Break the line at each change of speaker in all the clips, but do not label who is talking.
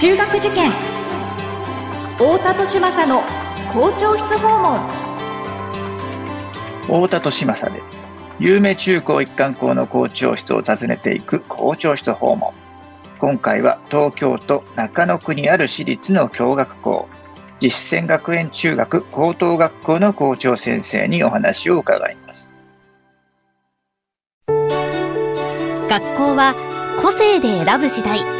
中学受験。太田利政の校長室訪問。
太田利政です。有名中高一貫校の校長室を訪ねていく校長室訪問。今回は東京都中野区にある私立の共学校。実践学園中学高等学校の校長先生にお話を伺います。
学校は個性で選ぶ時代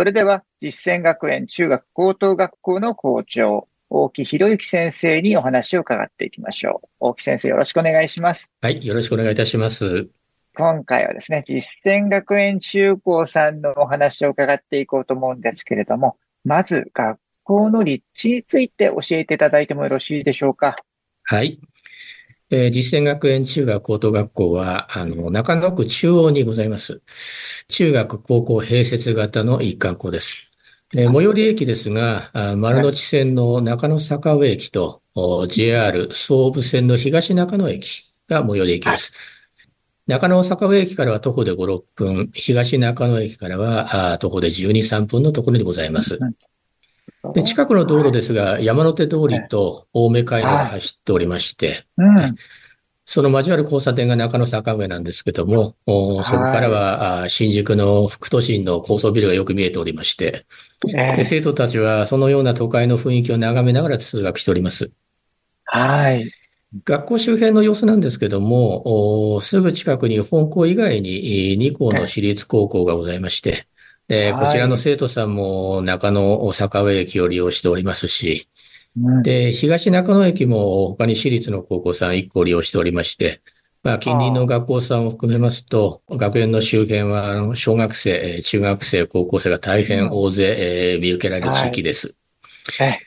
それでは、実践学園中学高等学校の校長、大木博之先生にお話を伺っていきましょう。大木先生、よろしくお願いします。
はい、よろしくお願いいたします。
今回はですね、実践学園中高さんのお話を伺っていこうと思うんですけれども、まず学校の立地について教えていただいてもよろしいでしょうか？
はい。えー、実践学園中学高等学校は、あの、中野区中央にございます。中学高校併設型の一貫校です。えー、最寄り駅ですが、丸の内線の中野坂上駅と JR 総武線の東中野駅が最寄り駅です。中野坂上駅からは徒歩で5、6分、東中野駅からは徒歩で12、3分のところにございます。で近くの道路ですが、山手通りと青梅街道が走っておりまして、その交わる交差点が中野坂上なんですけども、そこからは新宿の副都心の高層ビルがよく見えておりまして、で生徒たちはそのような都会の雰囲気を眺めながら通学しております。
はい。
学校周辺の様子なんですけども、すぐ近くに本校以外に2校の私立高校がございまして、で、こちらの生徒さんも中野坂上駅を利用しておりますし、で、東中野駅も他に私立の高校さん1校利用しておりまして、まあ、近隣の学校さんを含めますと、学園の周辺は、小学生、中学生、高校生が大変大勢、えー、見受けられる地域です。
はい、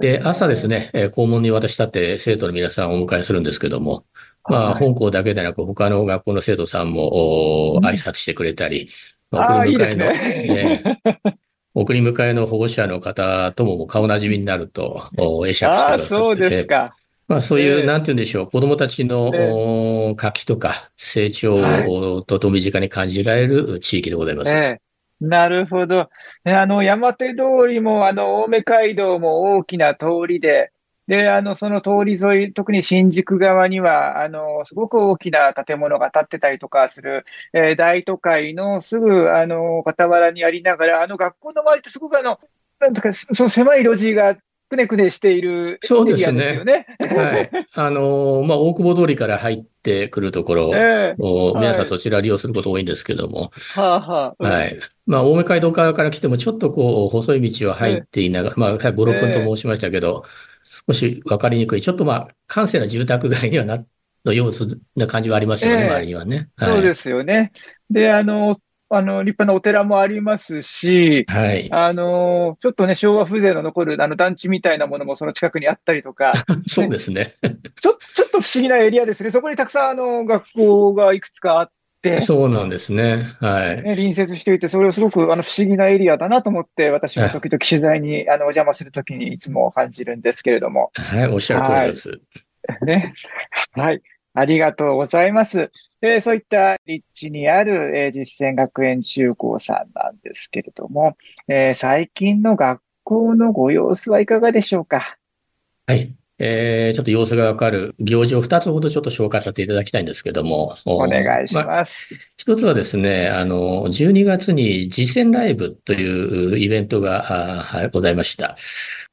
で、朝ですね、校門に渡したって生徒の皆さんをお迎えするんですけども、まあ、本校だけでなく、他の学校の生徒さんも、挨拶してくれたり、
送り迎えの、ね、
送り迎えの保護者の方とも顔なじみになると、会釈して
あそうですか。
まあそういう、なんて言うんでしょう、子供たちの活気とか成長とと身近に感じられる地域でございます。
え。なるほど。あの、山手通りも、あの、青梅街道も大きな通りで、で、あの、その通り沿い、特に新宿側には、あの、すごく大きな建物が建ってたりとかする、えー、大都会のすぐ、あの、傍らにありながら、あの、学校の周りってすごくあの、なんとか、その狭い路地がくねくねしている
そうですね。ねはい。あのまあ、大久保通りから入ってくるところ、えー、皆さんそちら利用すること多いんですけども。
はあは
あ、はい。まあ、青梅街道側から来ても、ちょっとこう、細い道を入っていながら、えー、まあ、5、6分と申しましたけど、えー少しわかりにくい。ちょっとまあ、閑静な住宅街にはな、の様子な感じはありますよね、えー、周りにはね、
はい。そうですよね。で、あの、あの、立派なお寺もありますし、
はい。
あの、ちょっとね、昭和風情の残る、あの、団地みたいなものもその近くにあったりとか。
そうですね。
ちょ、ちょっと不思議なエリアですね。そこにたくさん、あの、学校がいくつかあっ、
そうなんですね。はい。
ね、隣接していて、それをすごくあの不思議なエリアだなと思って、私も時々取材にあのお邪魔するときにいつも感じるんですけれども。
はい、おっしゃる通りです。
はい、ね。はい。ありがとうございます。えー、そういった立地にある、えー、実践学園中高さんなんですけれども、えー、最近の学校のご様子はいかがでしょうか？
はい。えー、ちょっと様子がわかる行事を2つほどちょっと紹介させていただきたいんですけども。
お願いします。
一、まつはですね、あの、12月に実践ライブというイベントがございました。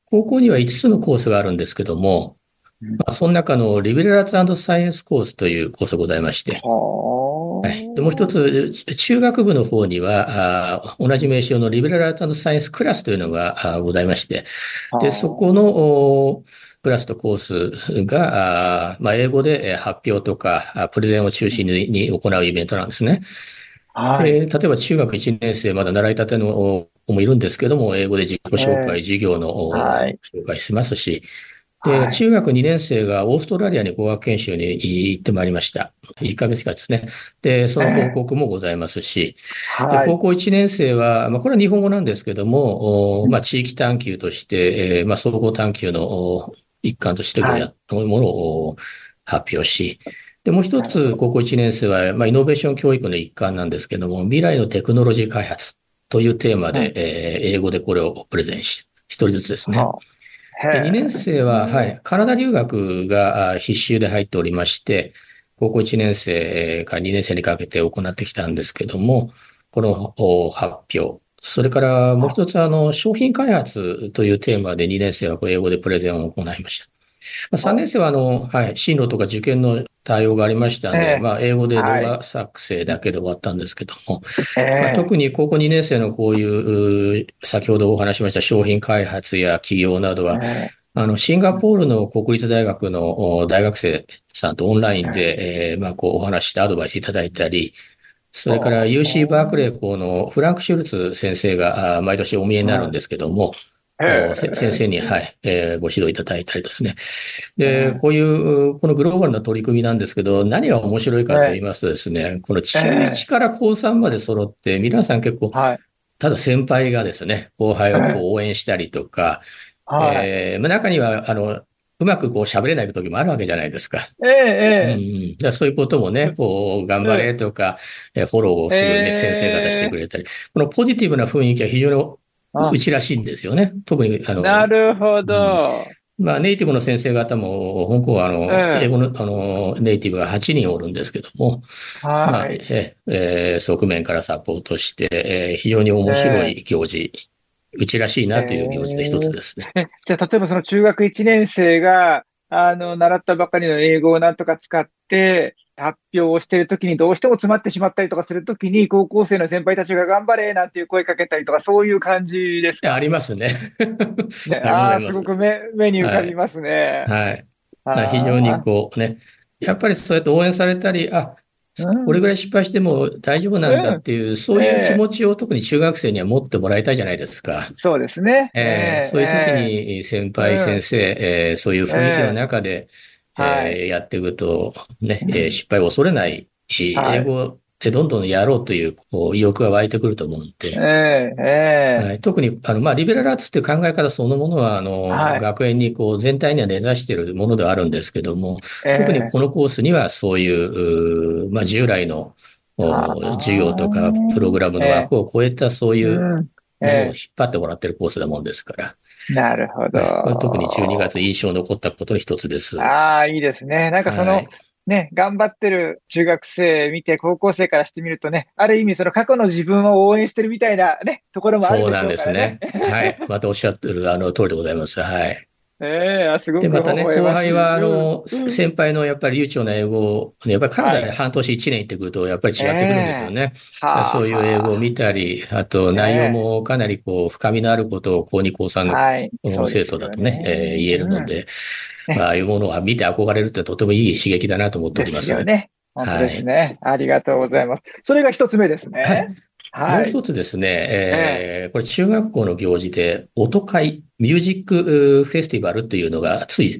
高校には5つのコースがあるんですけども、まあ、その中のリベラルアーツサイエンスコースというコースがございまして、はい、でもう一つ、中学部の方には、同じ名称のリベラルアーツサイエンスクラスというのがございまして、で、そこのクラスとコースが、まあ、英語で発表とか、プレゼンを中心に行うイベントなんですね。はい、えー、例えば中学1年生、まだ習いたての子もいるんですけども、英語で自己紹介、
ええ
授業の
はい
紹介しますし、で、
はい
中学2年生がオーストラリアに語学研修に行ってまいりました。1ヶ月間ですね。で、その報告もございますし、で、
はい。
高校1年生は、まあ、これは日本語なんですけども、おまあ、地域探求として、えーまあ、総合探求のお一環としてこうやったものをお発表し、で、もう一つ、高校1年生は、まあ、イノベーション教育の一環なんですけども、未来のテクノロジー開発というテーマで、
はい。
えー英語でこれをプレゼンし、一人ずつですね。
はあ。
で、
へえ
2年生は、はい、カナダ留学があ必修で入っておりまして、高校1年生から2年生にかけて行ってきたんですけども、このお発表、それからもう一つ、あの、商品開発というテーマで2年生は英語でプレゼンを行いました。まあ、3年生は、あの、はい、進路とか受験の対応がありましたので、
ええ。
まあ、英語で動
は
画作成だけで終わったんですけども、
え
まあ、
え
特に高校2年生のこういう、う先ほどお話ししました商品開発や企業などは、
え
あの、シンガポールの国立大学のお大学生さんとオンラインで、えーまあ、こうお話ししてアドバイスいただいたり、それから UC バークレー校のフランク・シュルツ先生があ毎年お見えになるんですけども、先生に、はい、えーご指導いただいたりですね。で、
うん
こういう、このグローバルな取り組みなんですけど、何が面白いかと言いますとですね、この中1から高3まで揃って、皆さん結構、
はい。
ただ先輩がですね、後輩をこう応援したりとか、
はい。
えーまあ中には、あの、うまくこう喋れない時もあるわけじゃないですか。
ええ、え
うんそういうこともね、こう、頑張れとか、えーフォローをすぐね、
えー
先生方してくれたり、このポジティブな雰囲気は非常に
あ
うちらしいんですよね。特に、あ
え。
の、
なるほど。
まあ、ネイティブの先生方も、香港はあの、
ええ
英語の、あの、ネイティブが8人おるんですけども、まあ、
はい。
ええー側面からサポートして、えー非常に面白い行事、うちらしいなという行事の一つですね。
えじゃあ、例えばその中学1年生が、あの、習ったばかりの英語をなんとか使って、発表をしているときにどうしても詰まってしまったりとかするときに、高校生の先輩たちが頑張れなんていう声かけたりとか、そういう感じですか？
いやありますね。
ね
あ
あ
す
すごく目、目に浮かびますね。
はい。まあ
あー
非常にこうね、やっぱりそうやって応援されたり、あ、
うん
これぐらい失敗しても大丈夫なんだっていう、そういう気持ちを特に中学生には持ってもらいたいじゃないですか。
そうですね。
えーそういう時
え
に先輩、
うん
先生、えーそういう雰囲気の中で、
え
ーやっていくと、ね、
うん。
えー失敗を恐れない。英語でどんどんやろうというこう意欲が湧いてくると思うんで、
ええええ。
はい、特に、あの、まあ、リベラルアーツっていう考え方そのものは、あの、
はい。
学園にこう全体には根ざしているものではあるんですけども、
ええ。
特にこのコースにはそういう、うーまあ、従来の授業とかプログラムの枠を超えたそういうも
うん。
のを
え
引っ張ってもらってるコースなもんですから、
えなるほど。
特に12月印象に残ったことの一つです。
ああ、いいですね。なんかその、
はい
ね、頑張ってる中学生見て、高校生からしてみるとね、ある意味その過去の自分を応援してるみたいなね、ところもある
そう
でしょう
なんです
からね。
ね。はい。またおっしゃってる、あの、通りでございます。はい。
ええあすご
で、
く
またね、後輩は、あの、
うんうん
先輩のやっぱり流暢な英語を、やっぱりカナダで
はい
半年1年行ってくると、やっぱり違ってくるんですよね。
はあ
そういう英語を見たり、あと内容もかなりこう、深みのあることを高2、高3の生徒だとね、えー言えるので、
うん
まあ、ああいうものは見て憧れるってとてもいい刺激だなと思っており
で
ますす。
よね。本当ですね。ありがとうございます。それが一つ目ですね。
はい。
はい。
もう一つですね、えーこれ中学校の行事で、音会、ミュージックフェスティバルっていうのがつい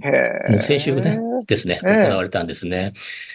先週ねですね、
ええ
行われたんですね。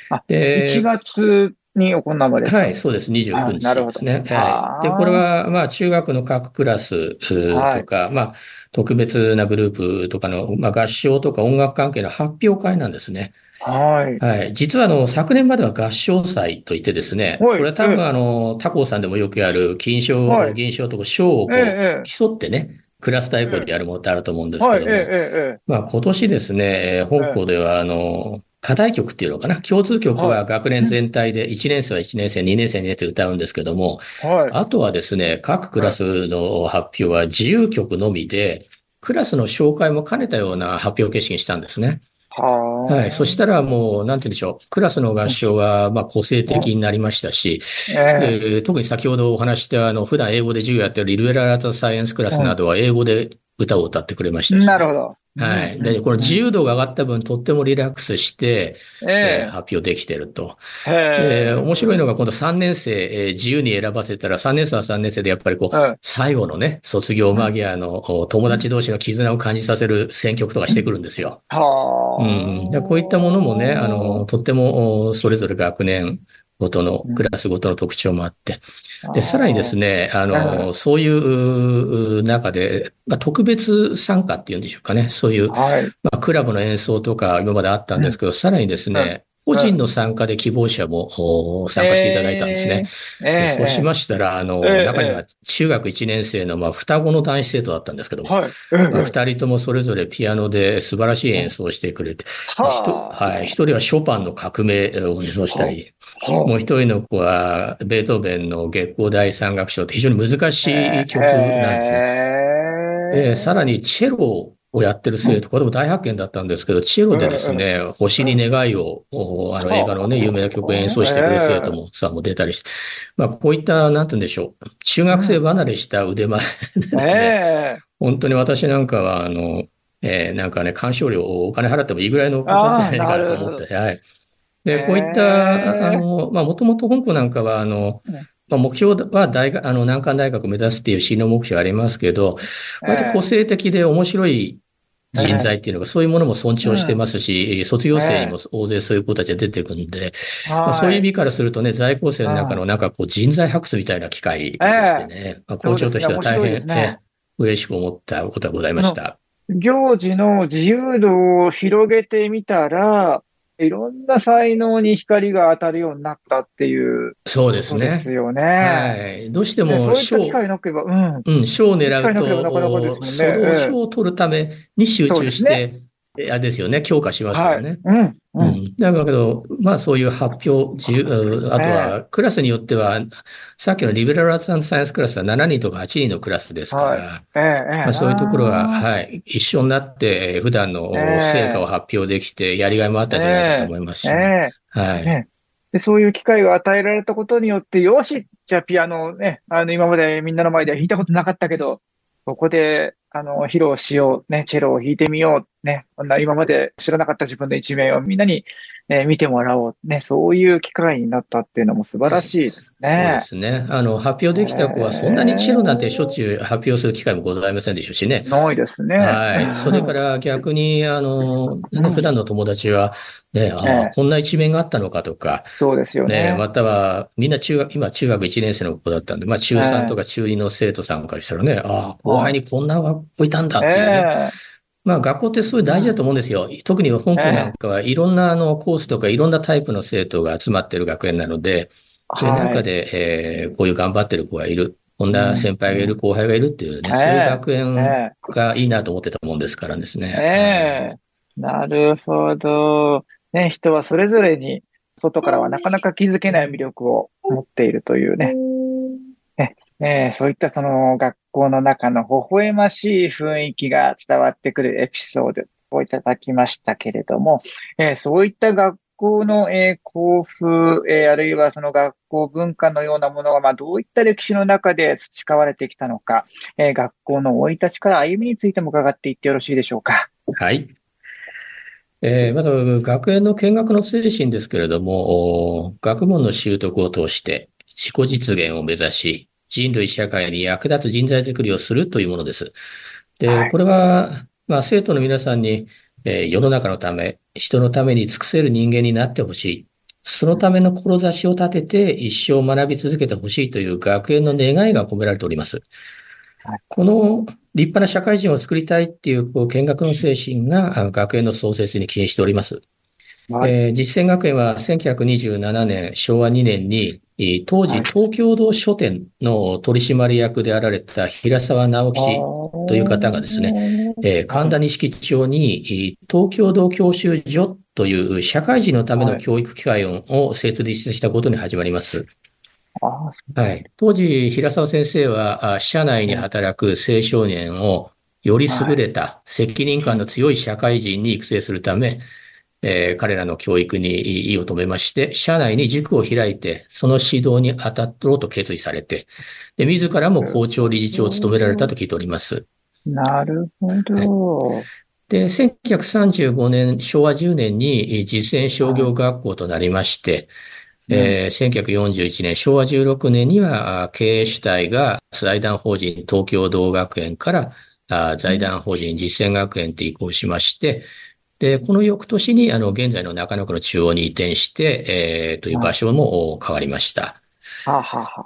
あ
で
1月に行われた。
はい、そうです。29日
あなるほど
ですね。はい。で、これは、まあ、中学の各クラスとか、まあ、特別なグループとかの、まあ、合唱とか音楽関係の発表会なんですね。
はい。
はい。実は、あの、昨年までは合唱祭といってですね、
はい
これは多分、あの、他校さんでもよくやる、金賞
はい、
銀賞とか賞をこう、
ええ
競ってね、クラス対抗でやるものってあると思うんですけ
はい、
ども、まあ、今年ですね、えー本校では、あの、課題曲っていうのかな？共通曲は学年全体で、1年生は1年生、2年生、2年生歌うんですけども、
ええ。はい。
あとはですね、各クラスの発表は自由曲のみで、クラスの紹介も兼ねたような発表形式にしたんですね。
は
い。そしたらもう、なんて言うんでしょう。クラスの合唱は、まあ、個性的になりましたし、
ええ
えー特に先ほどお話しした、あの、普段英語で授業やってるリベラルアーツサイエンスクラスなどは英語で歌を歌ってくれましたし、
なるほど。
はい。で、この自由度が上がった分、とってもリラックスして、えー
え
発表できてると。
えへ
で、面白いのが、今度3年生、えー自由に選ばせたら、3年生は3年生で、やっぱりこう、
うん
最後のね、卒業間際のお友達同士の絆を感じさせる選曲とかしてくるんですよ。
はあ。
うん。でこういったものもね、あの、とっても、おそれぞれ学年ごとの、クラスごとの特徴もあって。で、さらにですね、あ
う
の、そういうう中で、まあ、特別参加っていうんでしょうかね。そういう、
はい。
まあ、クラブの演奏とか今まであったんですけど、さらにですね、個人の参加で希望者もお参加していただいたんですね。
ええ。
でそうしましたら、あの、
ええ
中には中学1年生の、まあ、双子の男子生徒だったんですけども、
はい。
まあ二人ともそれぞれピアノで素晴らしい演奏をしてくれて、まあはい、一人はショパンの革命を演奏したり、
は
もう一人の子はベートーベンの月光第三楽章って非常に難しい曲なんですね。でさらにチェロをやってる生徒、これも大発見だったんですけど、チェロでですね、星に願いを、おあの映画のね、有名な曲を演奏してくれる生徒もさ、もう出たりして、まあこういった、なんて言うんでしょう、中学生離れした腕前ですね。
ええ。
本当に私なんかは、あの、えーなんかね、鑑賞料をお金払ってもいいぐらいの形じゃないかなと思って、はい。で、こういった、あの、まあ、もともと香港なんかは、あの
うん、
まあ、目標は大学、あの、難関大学を目指すっていう進路目標ありますけど、割と個性的で面白い人材っていうのが、そういうものも尊重してますし、卒業生にも大勢そういう子たちが出てくるんで、まあ、そういう意味からするとね、在校生の中のなんかこう人材発掘みたいな機会でしてね、まあ、校長としては大変、
ね。
嬉しく思ったことがございました。
行事の自由度を広げてみたら、いろんな才能に光が当たるようになったっていう
そうです
ことで
ね。
すよね。
はい。どうしても
でそういった
賞、
機会なければ、うん。
うん、賞を狙う
機会なかなかね
その
ええ
賞を取るために集中して、えあれですよね、強化します
はい。
よね。
うん。
う
うん。
ん。だけど、まあそういう発表、あとはクラスによっては、さっきのリベラルアーツサイエンスクラスは7人とか8人のクラスですから、そういうところは、はい、一緒になって、えー普段の
ええ
成果を発表できて、やりがいもあったんじゃないかと思いますしね、
ええ。
はい。
ねで、そういう機会が与えられたことによって、よし、じゃあピアノをね、あの、今までみんなの前では弾いたことなかったけど、ここで、あの、披露しよう、ね、チェロを弾いてみよう、ね、こんな今まで知らなかった自分の一面をみんなに、えー見てもらおう、ね、そういう機会になったっていうのも素晴らしいです
そうで
ね。
すね。あの、発表できた子は、そんなにチェロなんてしょっちゅう発表する機会もございませんでしょうしね。
ないですね。
はい。それから逆に、あの、普段の友達は、ね、あ
ええ
あ、こんな一面があったのかとか、
そうですよ
ね、
ね。
または、みんな中学、今中学1年生の子だったんで、まあ中3とか中2の生徒さんからしたらね、ああ、後輩にこんな子いたんだっていうね。
え
まあ学校ってすごい大事だと思うんですよ。特に香港なんかはいろんなあのコースとかいろんなタイプの生徒が集まってる学園なので、そういう中で、えーこういう頑張ってる子がいる、こんな先輩がいる、後輩がいるっていうね、
ええ
そういう学
え
園
え
がいいなと思ってたもんですからですね。
ええなるほど。ね、人はそれぞれに、外からはなかなか気づけない魅力を持っているというね。ねえーそういったその学校の中の微笑ましい雰囲気が伝わってくるエピソードをいただきましたけれども、えーそういった学校の、えー校風、えーあるいはその学校文化のようなものが、まあ、どういった歴史の中で培われてきたのか、えー学校の生い立ちから歩みについても伺っていってよろしいでしょうか。
はい。えーまず、学園の見学の精神ですけれども、学問の習得を通して自己実現を目指し、人類社会に役立つ人材づくりをするというものです。で、
はい
これは、まあ、生徒の皆さんに、えー世の中のため、人のために尽くせる人間になってほしい。そのための志を立てて一生学び続けてほしいという学園の願いが込められております。この立派な社会人を作りたいっていう、こう、見学の精神があ学園の創設に起因しております。
はい
えー実践学園は1927年、昭和2年に、えー当時
はい
東京堂書店の取締役であられた平沢直吉、という方がです
ね
えー神田錦町に、えー東京堂教習所という社会人のための教育機関を設立したことに始まります。
あ
はい。当時、平沢先生は、あ社内に働く青少年をより優れた責任感の強い社会人に育成するため、えー彼らの教育に意を止めまして、社内に塾を開いて、その指導に当たろうと決意されて、で、自らも校長理事長を務められたと聞いております。
なるほど。
で、1935年、昭和10年に実践商業学校となりまして、えー、1941年、昭和16年には経営主体が財団法人東京道学園から財団法人実践学園と移行しまして、で、この翌年に、あの、現在の中野区の中央に移転して、えー、という場所も変わりました。
はあ、はあはあ、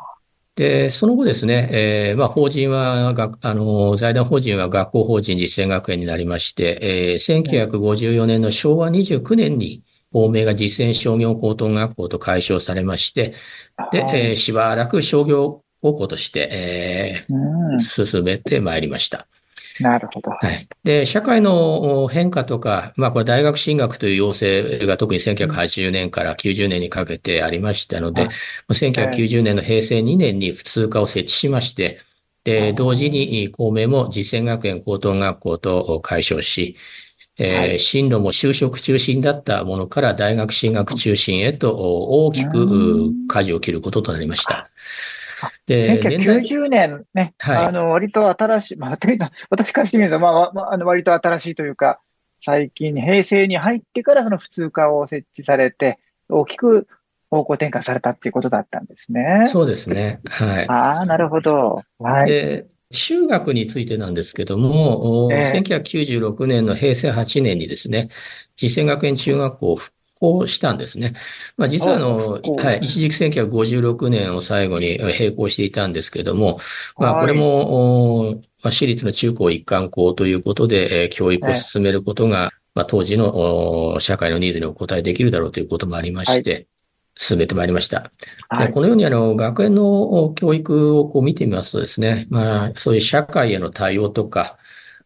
で、その後ですね、えー、まあ、法人は、あの、財団法人は学校法人実践学園になりまして、えー、1954年の昭和29年に、法名が実践商業高等学校と解消されまして、で、えー、しばらく商業高校として、えー、進めてまいりました。
なるほど。
はい。で、社会の変化とか、まあ、これ大学進学という要請が特に1980年から90年にかけてありましたので、1990年の平成2年に普通科を設置しまして、で、同時に公明も実践学園高等学校と解消し、えー、進路も就職中心だったものから大学進学中心へと大きく舵を切ることとなりました。
で、1990年ね、はい、あの、割と新しい、まあ、私からしてみると、まあ、まあ、あの割と新しいというか、最近、平成に入ってからその普通科を設置されて、大きく方向転換されたっていうことだったんですね。
そうですね。はい。
ああ、なるほど。はい。
で、中学についてなんですけども、えー、1996年の平成8年にですね、実践学園中学校復行したんですね。まあ、実はあの、はい、一時期1956年を最後に並行していたんですけども、まあ、これも、まあ、私立の中高一貫校ということで、え教育を進めることが、まあ、当時の社会のニーズにお応えできるだろうということもありまして、進めてまいりました。はい、このようにあの、学園の教育をこう見てみますとですね、まあ、そういう社会への対応とか、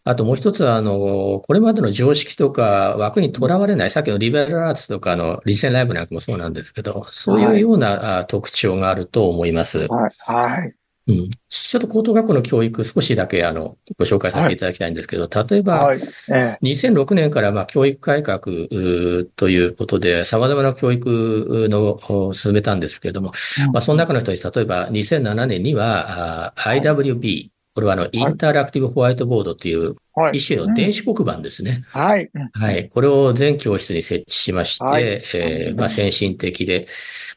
あともう一つは、あの、これまでの常識とか枠にとらわれない、さっきのリベラルアーツとかのリセンライブなんかもそうなんですけど、そういうような特徴があると思います。
はい。はい。
うん、ちょっと高等学校の教育少しだけあのご紹介させていただきたいんですけど、はい、例えば、はい。ええ、2006年からまあ教育改革ということで様々な教育のを進めたんですけれども、うん、まあその中の一つ、例えば2007年には IWB、これはあの、インタラクティブホワイトボードという、一種の電子黒板ですね。
はい。
はい。これを全教室に設置しまして、はい、えー、まあ、先進的で、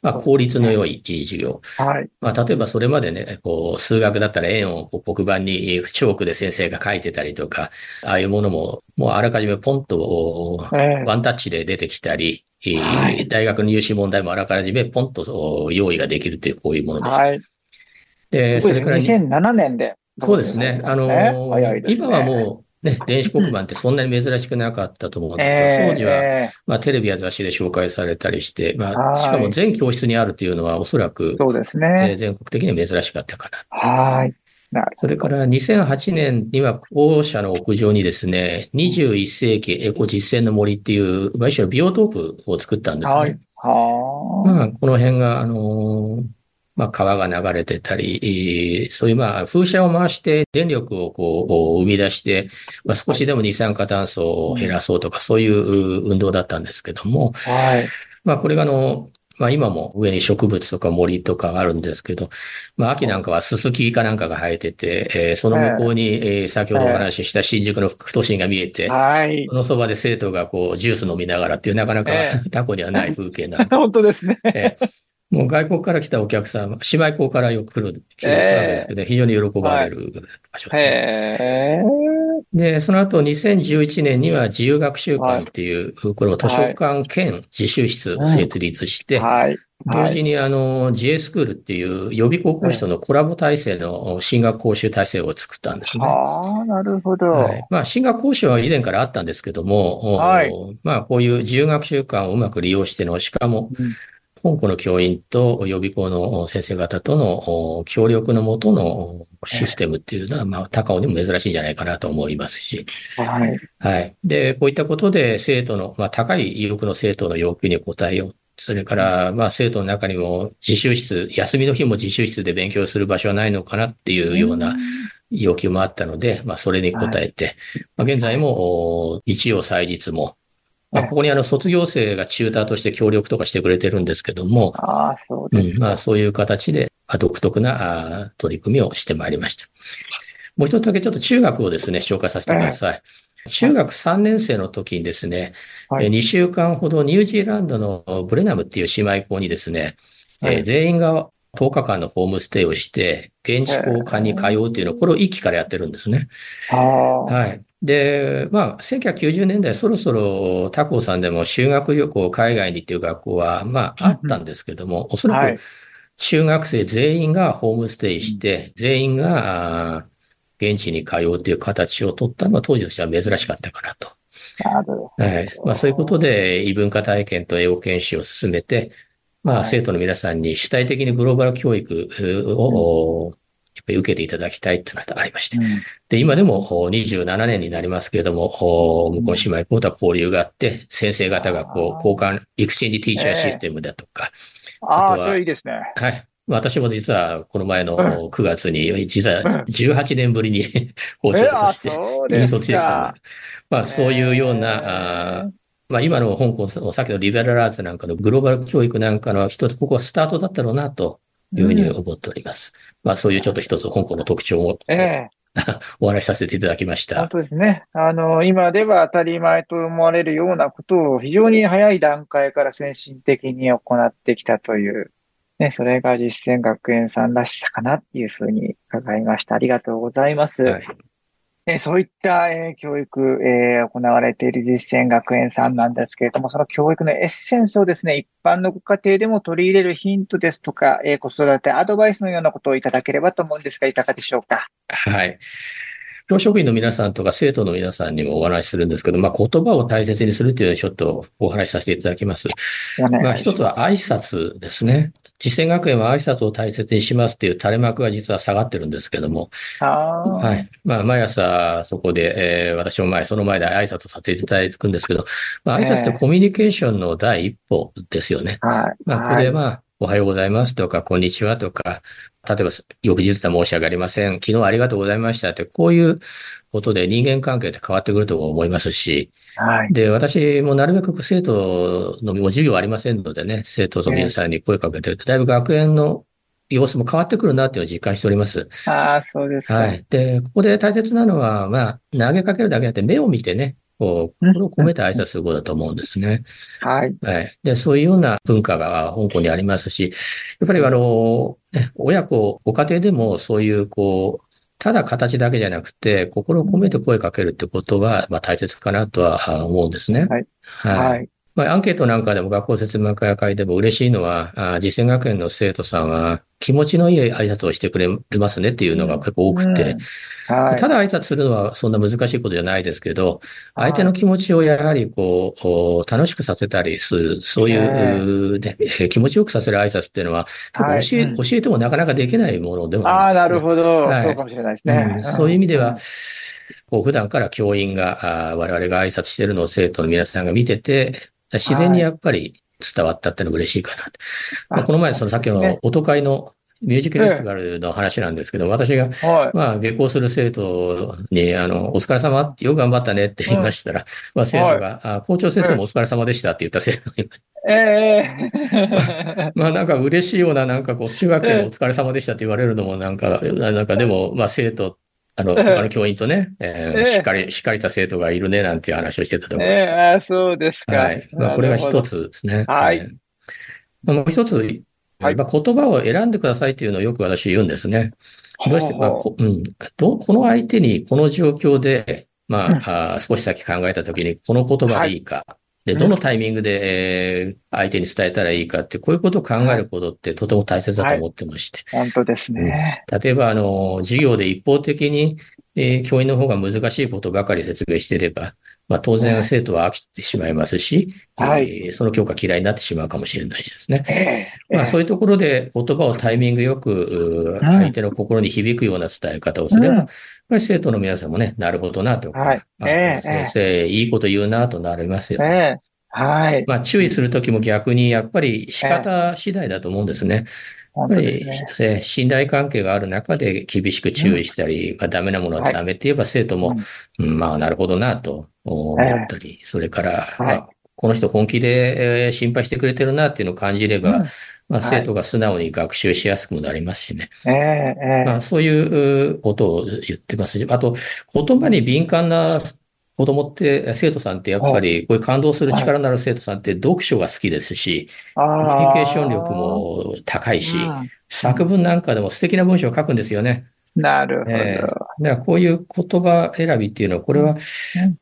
まあ、効率の良い授業。はい。まあ、例えばそれまでね、こう、数学だったら円を黒板にチョークで先生が書いてたりとか、ああいうものも、もうあらかじめポンと、ワンタッチで出てきたり、はい、大学の入試問題もあらかじめポンと用意ができるというこういうものです。はい。
で、それから。2007年で。
そうですね。あのーね、今はもう、ね、電子黒板ってそんなに珍しくなかったと思うんですけど、当時は、まあ、テレビや雑誌で紹介されたりして、まあ、しかも全教室にあるというのはおそらく、
そうですね。
全国的に珍しかったかな。
はい。
それから2008年には校舎の屋上にですね、21世紀エコ実践の森っていう、まあ、一種のビオトープを作ったんですね。はい。はまあ、この辺が、あのーまあ、川が流れてたり、そういうまあ、風車を回して電力をこう、生み出して、まあ、少しでも二酸化炭素を減らそうとか、そういう運動だったんですけども、はい。まあ、これがあの、まあ今も上に植物とか森とかあるんですけど、まあ秋なんかはススキかなんかが生えてて、えー、その向こうに、えー、先ほどお話しした新宿の副都心が見えて、はい。そのそばで生徒がこうジュース飲みながらっていうなかなか、タコにはない風景な。
本当ですね。
えーもう外国から来たお客さん、姉妹校からよく来る、来るわけですけど、えー、非常に喜ばれる場所ですね。え。ー、で、その後2011年には自由学習館っていう、はい、これを図書館兼自習室を設立して、はい、同時にあの、自衛スクールっていう予備高校師とのコラボ体制の進学講習体制を作ったんですね。
ああ、なるほど。はい、
まあ、進学講習は以前からあったんですけども、はい、まあ、こういう自由学習館をうまく利用しての、しかも、うん本校の教員と予備校の先生方との協力のもとのシステムっていうのは、まあ、高尾にも珍しいんじゃないかなと思いますし。はい。はい。で、こういったことで生徒の、まあ、高い意欲の生徒の要求に応えよう。それから、まあ、生徒の中にも自習室、休みの日も自習室で勉強する場所はないのかなっていうような要求もあったので、まあ、それに応えて、まあ、現在も、一応祭日も、まあ、ここにあの卒業生がチューターとして協力とかしてくれてるんですけども、
ああ、そう
まあそういう形で独特な取り組みをしてまいりました。もう一つだけちょっと中学をですね、紹介させてください。中学3年生の時にですね、
はい
2週間ほどニュージーランドのブレナムっていう姉妹校にですね、
はい
えー全員が10日間のホームステイをして、現地交換に通うっていうのを、これを一期からやってるんですね。はい。で、まあ、1990年代そろそろ他校さんでも修学旅行海外にっていう学校は、まあ、あったんですけども、おそら
はい。
く中学生全員がホームステイして、全員が現地に通うという形を取ったのは当時としては珍しかったかなと。
なるほど。
はい。まあ、そういうことで異文化体験と英語研修を進めて、まあ、
はい。
生徒の皆さんに主体的にグローバル教育を、ぱり受けていただきたいっていうのがありまして。
うん
で、今でもお27年になりますけれども、お向こうの姉妹校とは交流があって、先生方がこう、交換、 exchange teacher system だとか、
ああ、
あとは
いいですね。
はい。私も実はこの前の
う
9月に、実は
うん
18年ぶりに講師
えあ
として、引率してきたん
か
で。す。まあ、そういうような、まあ、今の香港のさっきのリベラルアーツなんかのグローバル教育なんかの一つ、ここはスタートだったろうなというふうに思っております。まあ、そういうちょっと一つ香港の特徴を
ええ
お話しさせていただきました。
本当ですね。あの、今では当たり前と思われるようなことを非常に早い段階から先進的に行ってきたという、ね、それが実践学園さんらしさかなっていうふうに伺いました。ありがとうございます。
はい。
えーそういった、えー教育、えー行われている実践学園さんなんですけれども、その教育のエッセンスをですね、一般のご家庭でも取り入れるヒントですとか、えー子育てアドバイスのようなことをいただければと思うんですが、いかがでしょうか？
はい。教職員の皆さんとか生徒の皆さんにもお話しするんですけど、まあ、言葉を大切にするというのをちょっとお話しさせていただきます。
ま
あ、一つは挨拶ですね。実践学園は挨拶を大切にしますっていう垂れ幕が実は下がってるんですけども、はい。まあ、毎朝そこで、えー私も前、その前で挨拶をさせていただくんですけど、まあ、挨拶ってコミュニケーションの第一歩ですよね。
はい。
まあ、ここ
はい
でまあ、おはようございますとか、こんにちはとか、例えば、翌日は申し訳ありません。昨日はありがとうございましたって、こういうことで人間関係って変わってくると思いますし、
はい。
で、私もなるべく生徒の、もう授業ありませんのでね、生徒の皆さんに声かけてると、だいぶ学園の様子も変わってくるなっていうのを実感しております。
ああ、そうですか。
はい。で、ここで大切なのは、まあ、投げかけるだけじゃなくて、目を見てね、こう、
うん
心を込めて挨拶することだと思うんですね。
はい。
はい。で、そういうような文化が香港にありますし、やっぱりあの、ね、親子、ご家庭でもそういう、こう、ただ形だけじゃなくて、心を込めて声かけるってことは、まあ大切かなとはあ思うんですね。
はい。
はい。
はい。
まあ、アンケートなんかでも学校説明会でも嬉しいのは、あ実践学園の生徒さんは気持ちのいい挨拶をしてくれますねっていうのが結構多くて、
うん。はい。
ただ挨拶するのはそんな難しいことじゃないですけど、相手の気持ちをやはりこう、お楽しくさせたりする、そういう、ねえー気持ちよくさせる挨拶っていうのは、
はい。
教え、
うん。
教えてもなかなかできないものでも
ああ、なる
ど。
ほど。
はい。
そうかもしれないですね。
うん。そういう意味では、こう普段から教員が、あー我々が挨拶してるのを生徒の皆さんが見てて、自然にやっぱり伝わったっていうのが嬉しいかな。と。まあ、この前、そのさっきの音会のミュージックフェスティバルの話なんですけど、私が
はい。
まあ、下校する生徒に、あの、お疲れ様、よく頑張ったねって言いましたら、まあ、生徒が、あ校長先生もお疲れ様でしたって言った生徒がいま
ええ。
まあ、なんか嬉しいような、なんかこう、中学生のお疲れ様でしたって言われるのも、なんか、なんかでも、まあ、生徒、あの、
ええ
他の教員とね、えー
ええ
しっかり、しっかりした生徒がいるね、なんていう話をしてたと思います。
ええああそうですか。
はい。まあ、これが一。つですね。
はい
まあもう一つ、
はい
まあ、言葉を選んでくださいっていうのをよく私言うんですね。どうして、まあ、こうん、どこの相手にこの状況で、ま
うん
あ、あー少し先考えたときに、この言葉でいいか、で、
うん
どのタイミングで、えー相手に伝えたらいいかって、こういうことを考えることってとても大切だと思ってまして。
本当ですね。
例えば、あの、授業で一方的に、えー教員の方が難しいことばかり説明していれば、まあ、当然
はい。
生徒は飽きてしまいますし、
はい。
えーその教科嫌いになってしまうかもしれないしですね。
ええ
まあ、そういうところで言葉をタイミングよく、相手の心に響くような伝え方をすれば、ぱり生徒の皆さんもね、なるほどなとか、
はい。
あ
ええ
先生、いいこと言うなとなりますよ。
ええはい。
まあ、注意するときも逆に、やっぱり仕方次第だと思うんですね。やっぱり
ね。
え信頼関係がある中で厳しく注意したり、まあ、ダメなものはダメって言えば生徒も、うん。まあ、なるほどなと思ったり、それから、
はい。
あこの人本気でえー心配してくれてるなっていうのを感じれば、
うん
まあ、
はい。
生徒が素直に学習しやすくもなりますしね。
ええええ。
まあ、そういうことを言ってますし、あと、言葉に敏感な子供って、生徒さんってやっぱり、こういう感動する力のある生徒さんって読書が好きですし、コミュニケーション力も高いし、作文なんかでも素敵な文章を書くんですよね。
なるほど。
ええだからこういう言葉選びっていうのは、これは、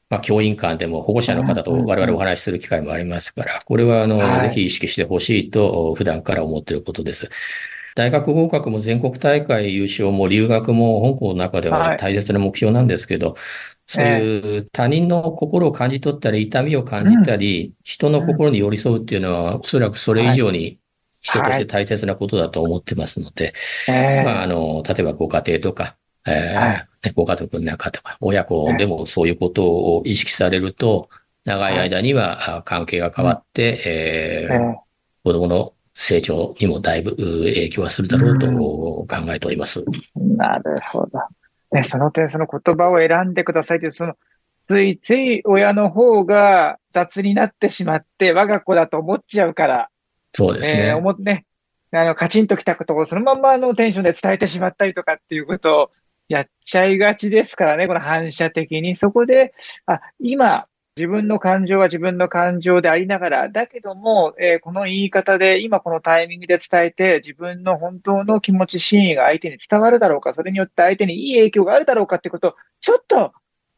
まあ、教員間でも保護者の方と我々お話しする機会もありますから、これは、あの、
はい。
ぜひ意識してほしいと、普段から思っていることです。大学合格も全国大会優勝も留学も本校の中で
は
はい。大切な目標なんですけど、そういう他人の心を感じ取ったり、痛みを感じたり、人の心に寄り添うっていうのは、おそらくそれ以上に人として大切なことだと思ってますので、
ええ。
まあ、あの、例えばご家庭とか、えー
はい。
ねご家族の中とか、親子でもそういうことを意識されると、長い間にはあ関係が変わって、えー
ええ。
子供の成長にもだいぶう影響はするだろうと考えております。
なるほど。ね、その点、その言葉を選んでくださいという、その、ついつい親の方が雑になってしまって、我が子だと思っちゃうから、
そうですね。
えー思ってね、あの、カチンときたことをそのままのテンションで伝えてしまったりとかっていうことをやっちゃいがちですからね、この反射的に。そこで、あ、今、自分の感情は自分の感情でありながら、だけども、えーこの言い方で、今このタイミングで伝えて、自分の本当の気持ち、真意が相手に伝わるだろうか、それによって相手にいい影響があるだろうかってことを、ちょっと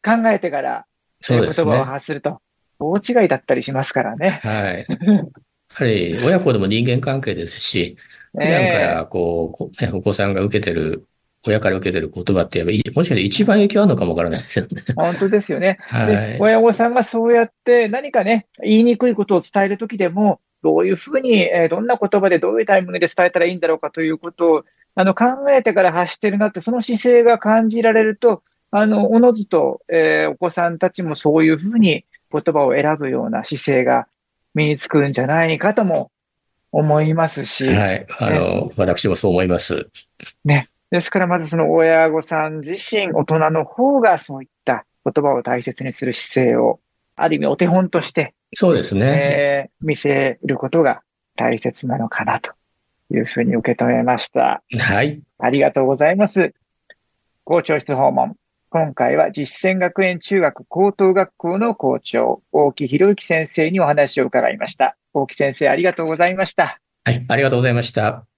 考えてから、
そうですね。
言葉を
は
発すると、大違いだったりしますからね。
い。やはり、親子でも人間関係ですし、普段から、こうお子さんが受けてる、親から受けてる言葉って言えばもしかして一番影響あるのかもわからないですよね。
本当ですよね。で
はい、。
親御さんがそうやって何かね、言いにくいことを伝えるときでも、どういうふうに、えーどんな言葉でどういうタイミングで伝えたらいいんだろうかということを、あの、考えてから発してるなって、その姿勢が感じられると、あの、おのずと、えーお子さんたちもそういうふうに言葉を選ぶような姿勢が身につくんじゃないかとも思いますし、
はい。あの、私もそう思います。
ですから、まずその親御さん自身、大人の方がそういった言葉を大切にする姿勢を、ある意味お手本として、
そうですね。
えー見せることが大切なのかなというふうに受け止めました。
はい。
ありがとうございます。校長室訪問。今回は実践学園中学高等学校の校長、大木博之先生にお話を伺いました。大木先生、ありがとうございました。
はい。ありがとうございました。